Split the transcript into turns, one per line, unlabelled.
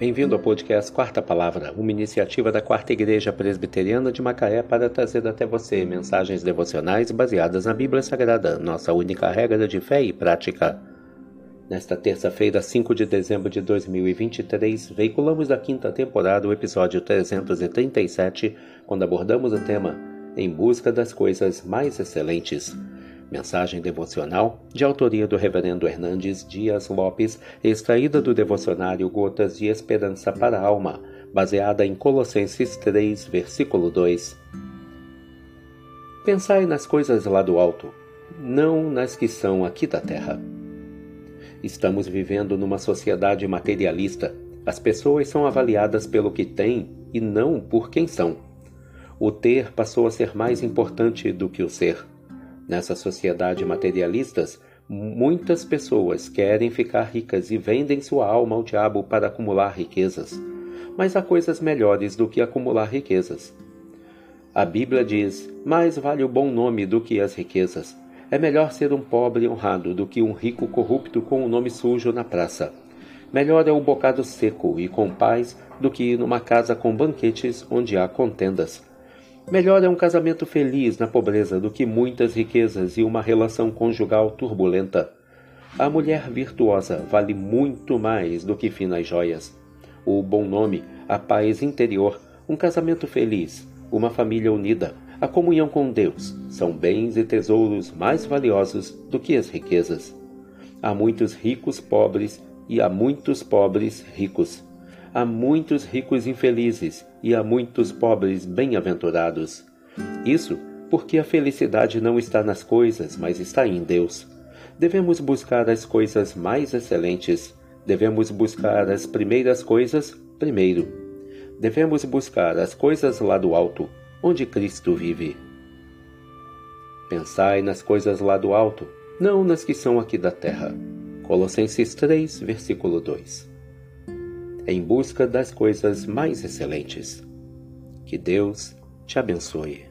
Bem-vindo ao podcast Quarta Palavra, uma iniciativa da Quarta Igreja Presbiteriana de Macaé para trazer até você mensagens devocionais baseadas na Bíblia Sagrada, nossa única regra de fé e prática. Nesta terça-feira, 5 de dezembro de 2023, veiculamos da quinta temporada o episódio 337, quando abordamos o tema Em Busca das Coisas Mais Excelentes. Mensagem devocional de autoria do Reverendo Hernandes Dias Lopes, extraída do devocionário Gotas de Esperança para a Alma, baseada em Colossenses 3, versículo 2. Pensai nas coisas lá do alto, não nas que são aqui da terra. Estamos vivendo numa sociedade materialista. As pessoas são avaliadas pelo que têm e não por quem são. O ter passou a ser mais importante do que o ser. Nessa sociedade materialistas, muitas pessoas querem ficar ricas e vendem sua alma ao diabo para acumular riquezas. Mas há coisas melhores do que acumular riquezas. A Bíblia diz: mais vale o bom nome do que as riquezas. É melhor ser um pobre honrado do que um rico corrupto com o um nome sujo na praça. Melhor é o bocado seco e com paz do que ir numa casa com banquetes onde há contendas. Melhor é um casamento feliz na pobreza do que muitas riquezas e uma relação conjugal turbulenta. A mulher virtuosa vale muito mais do que finas joias. O bom nome, a paz interior, um casamento feliz, uma família unida, a comunhão com Deus são bens e tesouros mais valiosos do que as riquezas. Há muitos ricos pobres e há muitos pobres ricos. Há muitos ricos infelizes e há muitos pobres bem-aventurados. Isso porque a felicidade não está nas coisas, mas está em Deus. Devemos buscar as coisas mais excelentes. Devemos buscar as primeiras coisas primeiro. Devemos buscar as coisas lá do alto, onde Cristo vive. Pensai nas coisas lá do alto, não nas que são aqui da terra. Colossenses 3, versículo 2 em busca das coisas mais excelentes. Que Deus te abençoe.